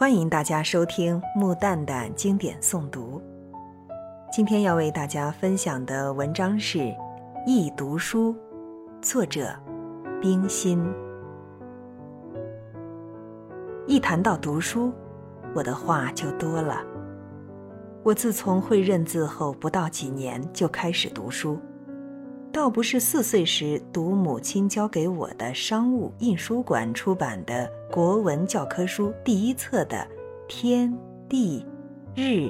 欢迎大家收听木蛋蛋经典诵读。今天要为大家分享的文章是《易读书》，作者冰心。一谈到读书，我的话就多了。我自从会认字后不到几年就开始读书，倒不是四岁时读母亲交给我的商务印书馆出版的。国文教科书第一册的天地日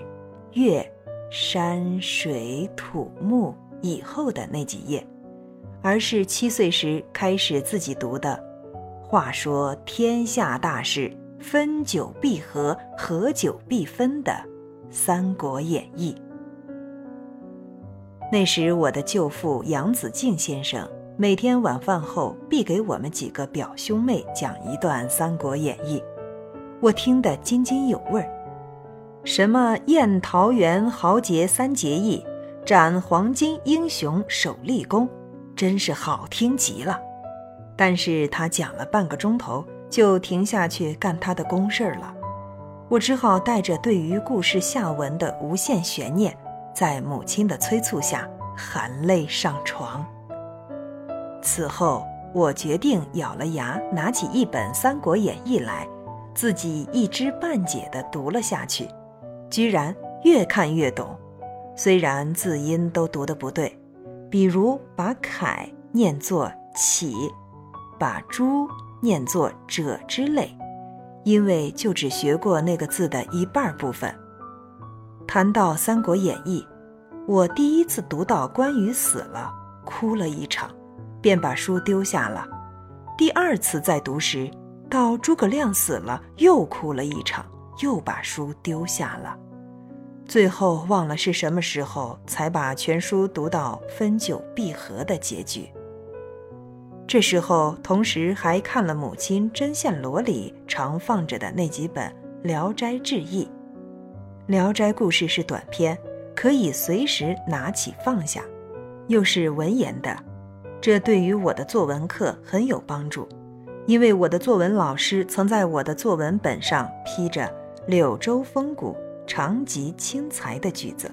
月山水土木以后的那几页，而是七岁时开始自己读的。话说天下大事，分久必合，合久必分的《三国演义》。那时我的舅父杨子敬先生。每天晚饭后，必给我们几个表兄妹讲一段《三国演义》，我听得津津有味儿。什么宴桃园豪杰三结义，斩黄巾英雄首立功，真是好听极了。但是他讲了半个钟头，就停下去干他的公事儿了。我只好带着对于故事下文的无限悬念，在母亲的催促下，含泪上床。此后，我决定咬了牙，拿起一本《三国演义》来，自己一知半解地读了下去，居然越看越懂。虽然字音都读得不对，比如把“凯”念作“启”，把“朱”念作“者”之类，因为就只学过那个字的一半部分。谈到《三国演义》，我第一次读到关羽死了，哭了一场。便把书丢下了。第二次再读时，到诸葛亮死了，又哭了一场，又把书丢下了。最后忘了是什么时候，才把全书读到分久必合的结局。这时候，同时还看了母亲针线箩里常放着的那几本《聊斋志异》。《聊斋》故事是短篇，可以随时拿起放下，又是文言的。这对于我的作文课很有帮助，因为我的作文老师曾在我的作文本上批着“柳州风骨，长及轻才”的句子。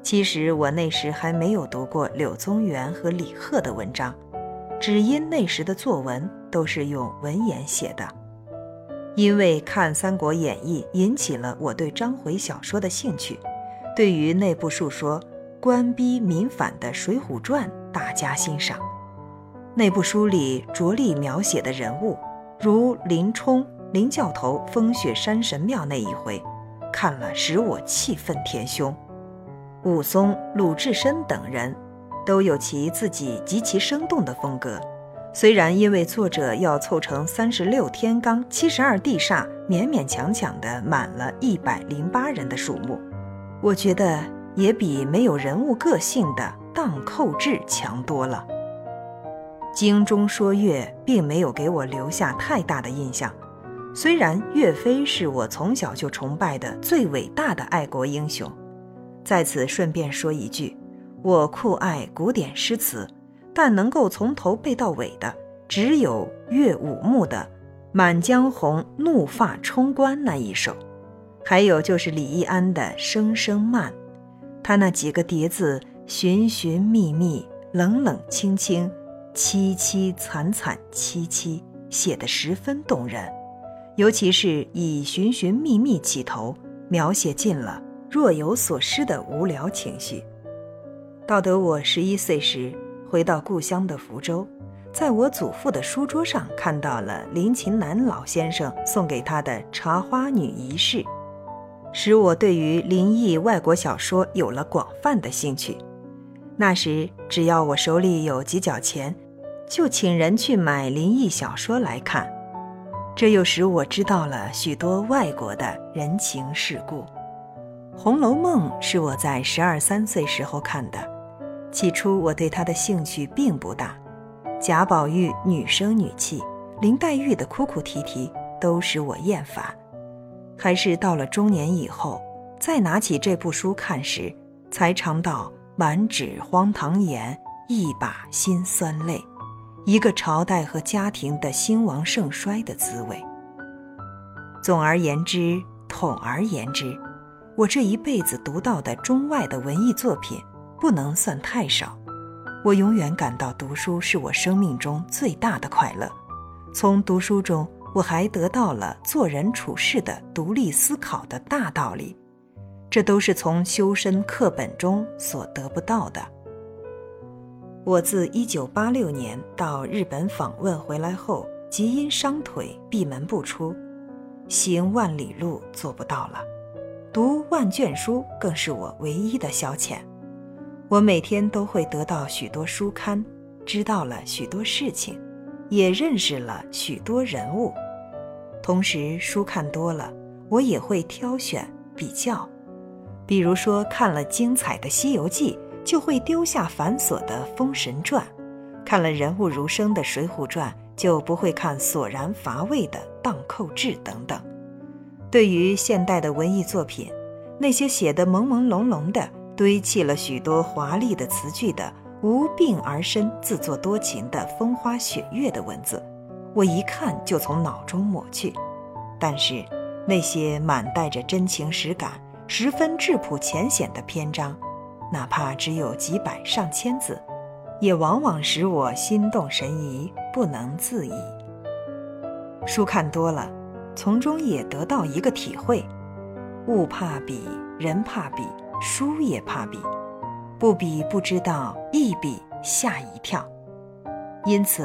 其实我那时还没有读过柳宗元和李贺的文章，只因那时的作文都是用文言写的。因为看《三国演义》引起了我对章回小说的兴趣，对于那部述说官逼民反的《水浒传》大加欣赏。那部书里着力描写的人物，如林冲、林教头风雪山神庙那一回，看了使我气愤填胸。武松、鲁智深等人，都有其自己极其生动的风格。虽然因为作者要凑成三十六天罡、七十二地煞，勉勉强强的满了一百零八人的数目，我觉得也比没有人物个性的荡寇志强多了。经中说岳，并没有给我留下太大的印象。虽然岳飞是我从小就崇拜的最伟大的爱国英雄，在此顺便说一句，我酷爱古典诗词，但能够从头背到尾的，只有岳武穆的《满江红·怒发冲冠》那一首，还有就是李易安的《声声慢》，他那几个叠字，寻寻觅觅，冷冷清清。凄凄惨惨戚戚，写得十分动人，尤其是以寻寻觅觅起头，描写尽了若有所失的无聊情绪。到得我十一岁时，回到故乡的福州，在我祖父的书桌上看到了林琴南老先生送给他的《茶花女一事》，使我对于林毅外国小说有了广泛的兴趣。那时，只要我手里有几角钱，就请人去买林异小说来看，这又使我知道了许多外国的人情世故。《红楼梦》是我在十二三岁时候看的，起初我对它的兴趣并不大。贾宝玉女声女气，林黛玉的哭哭啼啼都使我厌烦。还是到了中年以后，再拿起这部书看时，才尝到。满纸荒唐言，一把辛酸泪，一个朝代和家庭的兴亡盛衰的滋味。总而言之，统而言之，我这一辈子读到的中外的文艺作品不能算太少。我永远感到读书是我生命中最大的快乐。从读书中，我还得到了做人处事的独立思考的大道理，这都是从修身课本中所得不到的。我自一九八六年到日本访问回来后，即因伤腿闭门不出，行万里路做不到了，读万卷书更是我唯一的消遣。我每天都会得到许多书刊，知道了许多事情，也认识了许多人物。同时，书看多了，我也会挑选比较，比如说看了精彩的《西游记》。就会丢下繁琐的《封神传》，看了人物如生的《水浒传》，就不会看索然乏味的《荡寇志》等等。对于现代的文艺作品，那些写得朦朦胧胧的、堆砌了许多华丽的词句的、无病而生、自作多情的风花雪月的文字，我一看就从脑中抹去。但是，那些满带着真情实感、十分质朴浅显的篇章，哪怕只有几百上千字，也往往使我心动神怡，不能自已。书看多了，从中也得到一个体会：物怕比，人怕比，书也怕比。不比不知道，一比吓一跳。因此，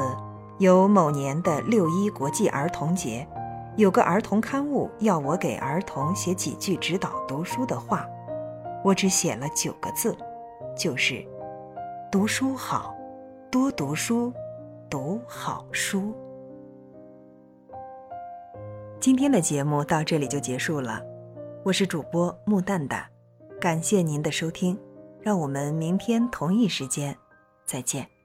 有某年的六一国际儿童节，有个儿童刊物要我给儿童写几句指导读书的话。我只写了九个字，就是“读书好，多读书，读好书。”今天的节目到这里就结束了，我是主播木蛋蛋，感谢您的收听，让我们明天同一时间再见。